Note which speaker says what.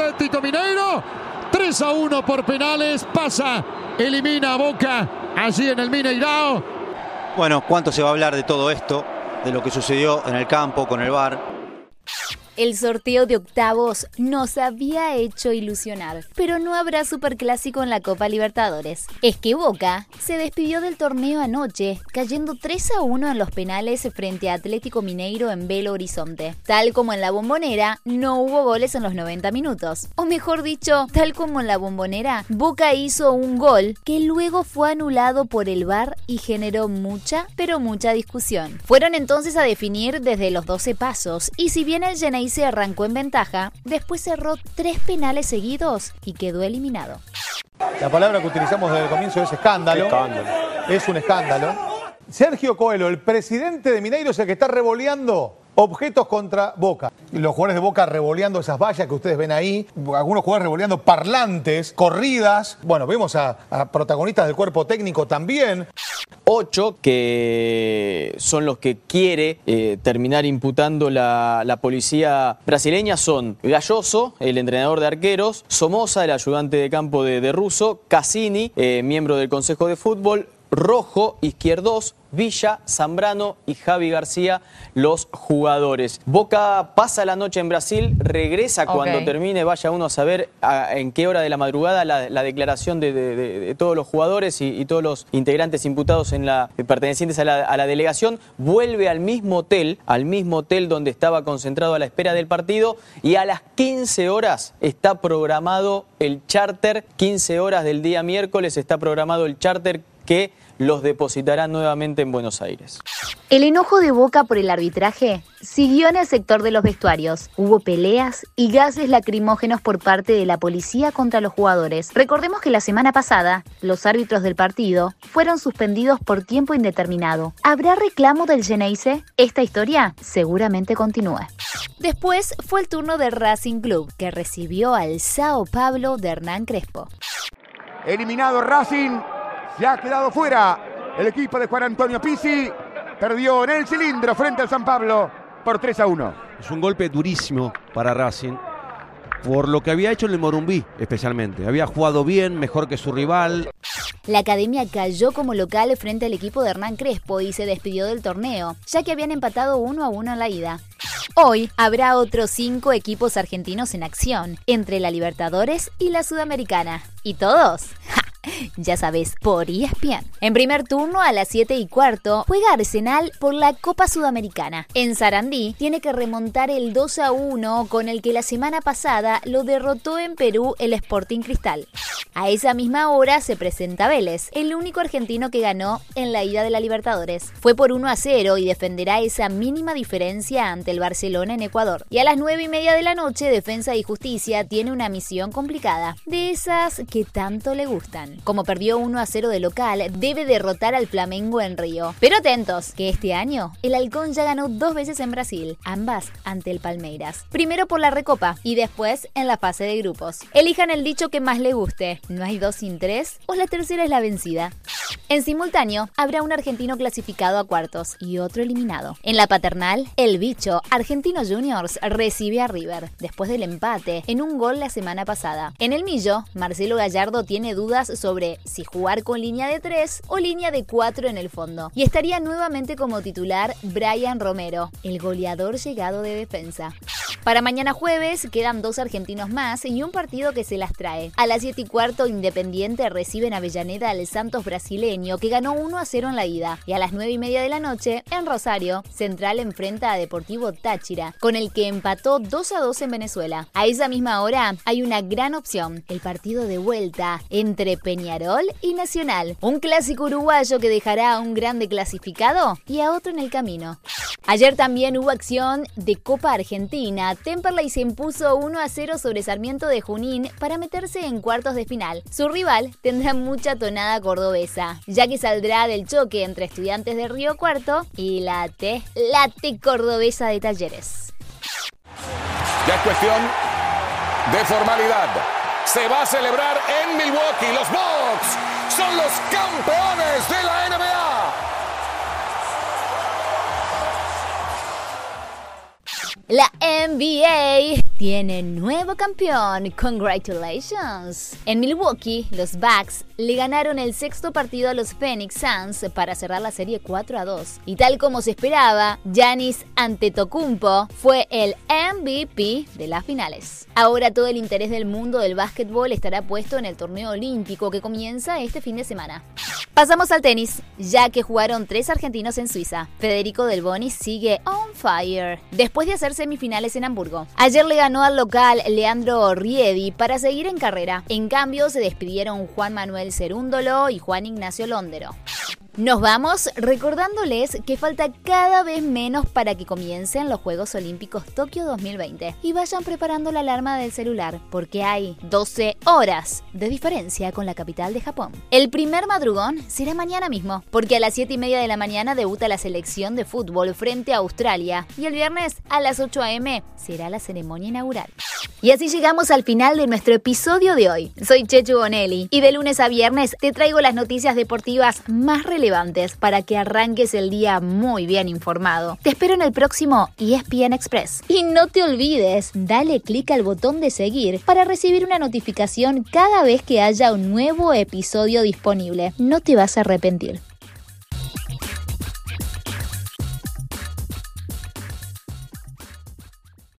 Speaker 1: Atlético Mineiro. 3 a 1 por penales. Pasa, elimina a Boca allí en el Mineirao.
Speaker 2: Bueno, ¿cuánto se va a hablar de todo esto? De lo que sucedió en el campo con el bar.
Speaker 3: El sorteo de octavos nos había hecho ilusionar, pero no habrá superclásico en la Copa Libertadores. Es que Boca se despidió del torneo anoche, cayendo 3 a 1 en los penales frente a Atlético Mineiro en Belo Horizonte. Tal como en la bombonera, no hubo goles en los 90 minutos. O mejor dicho, tal como en la bombonera, Boca hizo un gol que luego fue anulado por el VAR y generó mucha, pero mucha discusión. Fueron entonces a definir desde los 12 pasos, y si bien el Genei se arrancó en ventaja, después cerró tres penales seguidos y quedó eliminado.
Speaker 4: La palabra que utilizamos desde el comienzo es escándalo. Es un escándalo. Sergio Coelho, el presidente de Mineiro, es el que está revoleando objetos contra Boca. Los jugadores de Boca revoleando esas vallas que ustedes ven ahí, algunos jugadores revoleando parlantes, corridas. Bueno, vemos a, a protagonistas del cuerpo técnico también.
Speaker 5: Ocho que son los que quiere eh, terminar imputando la, la policía brasileña son Galloso, el entrenador de arqueros, Somoza, el ayudante de campo de, de Russo, Cassini, eh, miembro del Consejo de Fútbol, Rojo, Izquierdos, Villa, Zambrano y Javi García, los jugadores. Boca pasa la noche en Brasil, regresa cuando termine, vaya uno a saber a- en qué hora de la madrugada la, la declaración de, de- de- de todos los jugadores y, y todos los integrantes imputados en la, pertenecientes a la, a la delegación, vuelve al mismo hotel, al mismo hotel donde estaba concentrado a la espera del partido y a las 15 horas está programado el charter, 15 horas del día miércoles está programado el charter que los depositará nuevamente en Buenos Aires.
Speaker 3: El enojo de Boca por el arbitraje siguió en el sector de los vestuarios. Hubo peleas y gases lacrimógenos por parte de la policía contra los jugadores. Recordemos que la semana pasada, los árbitros del partido fueron suspendidos por tiempo indeterminado. ¿Habrá reclamo del Geneise? Esta historia seguramente continúa. Después fue el turno del Racing Club, que recibió al Sao Pablo de Hernán Crespo.
Speaker 6: Eliminado Racing, se ha quedado fuera el equipo de Juan Antonio Pizzi. Perdió en el cilindro frente al San Pablo por 3 a 1.
Speaker 7: Es un golpe durísimo para Racing. Por lo que había hecho en el Morumbí, especialmente. Había jugado bien, mejor que su rival.
Speaker 3: La academia cayó como local frente al equipo de Hernán Crespo y se despidió del torneo, ya que habían empatado uno a uno en la ida. Hoy habrá otros cinco equipos argentinos en acción, entre la Libertadores y la Sudamericana. ¿Y todos? ¡Ja! Ya sabes, por ESPN. En primer turno, a las 7 y cuarto, juega Arsenal por la Copa Sudamericana. En Sarandí, tiene que remontar el 2 a 1 con el que la semana pasada lo derrotó en Perú el Sporting Cristal. A esa misma hora se presenta Vélez, el único argentino que ganó en la ida de la Libertadores. Fue por 1 a 0 y defenderá esa mínima diferencia ante el Barcelona en Ecuador. Y a las 9 y media de la noche, Defensa y Justicia tiene una misión complicada, de esas que tanto le gustan. Como perdió 1 a 0 de local, debe derrotar al Flamengo en Río. Pero atentos, que este año el Halcón ya ganó dos veces en Brasil, ambas ante el Palmeiras. Primero por la Recopa y después en la fase de grupos. Elijan el dicho que más les guste. ¿No hay dos sin tres? ¿O la tercera es la vencida? En simultáneo, habrá un argentino clasificado a cuartos y otro eliminado. En la paternal, el bicho, Argentino Juniors, recibe a River, después del empate, en un gol la semana pasada. En el millo, Marcelo Gallardo tiene dudas sobre si jugar con línea de 3 o línea de 4 en el fondo. Y estaría nuevamente como titular Brian Romero, el goleador llegado de defensa. Para mañana jueves quedan dos argentinos más y un partido que se las trae. A las 7 y cuarto, Independiente recibe en Avellaneda al Santos brasileño que ganó 1 a 0 en la ida. Y a las 9 y media de la noche, en Rosario, Central enfrenta a Deportivo Táchira, con el que empató 2 a 2 en Venezuela. A esa misma hora hay una gran opción, el partido de vuelta entre Peñarol y Nacional. Un clásico uruguayo que dejará a un grande clasificado y a otro en el camino. Ayer también hubo acción de Copa Argentina. Temperley se impuso 1 a 0 sobre Sarmiento de Junín para meterse en cuartos de final. Su rival tendrá mucha tonada cordobesa, ya que saldrá del choque entre estudiantes de Río Cuarto y la T, la T cordobesa de Talleres.
Speaker 8: Ya es cuestión de formalidad. Se va a celebrar en Milwaukee. Los Bucks son los campeones de la NBA.
Speaker 3: La NBA tiene nuevo campeón. Congratulations. En Milwaukee, los Bucks le ganaron el sexto partido a los Phoenix Suns para cerrar la serie 4 a 2. Y tal como se esperaba, Giannis Antetokounmpo fue el MVP de las finales. Ahora todo el interés del mundo del básquetbol estará puesto en el torneo olímpico que comienza este fin de semana. Pasamos al tenis, ya que jugaron tres argentinos en Suiza. Federico Del Boni sigue on fire después de hacer semifinales en Hamburgo. Ayer le ganó al local Leandro Riedi para seguir en carrera. En cambio, se despidieron Juan Manuel Cerúndolo y Juan Ignacio Londero. Nos vamos recordándoles que falta cada vez menos para que comiencen los Juegos Olímpicos Tokio 2020 y vayan preparando la alarma del celular porque hay 12 horas de diferencia con la capital de Japón. El primer madrugón será mañana mismo porque a las 7 y media de la mañana debuta la selección de fútbol frente a Australia y el viernes a las 8 am será la ceremonia inaugural. Y así llegamos al final de nuestro episodio de hoy. Soy Chechu Bonelli y de lunes a viernes te traigo las noticias deportivas más relevantes para que arranques el día muy bien informado. Te espero en el próximo ESPN Express. Y no te olvides, dale clic al botón de seguir para recibir una notificación cada vez que haya un nuevo episodio disponible. No te vas a arrepentir.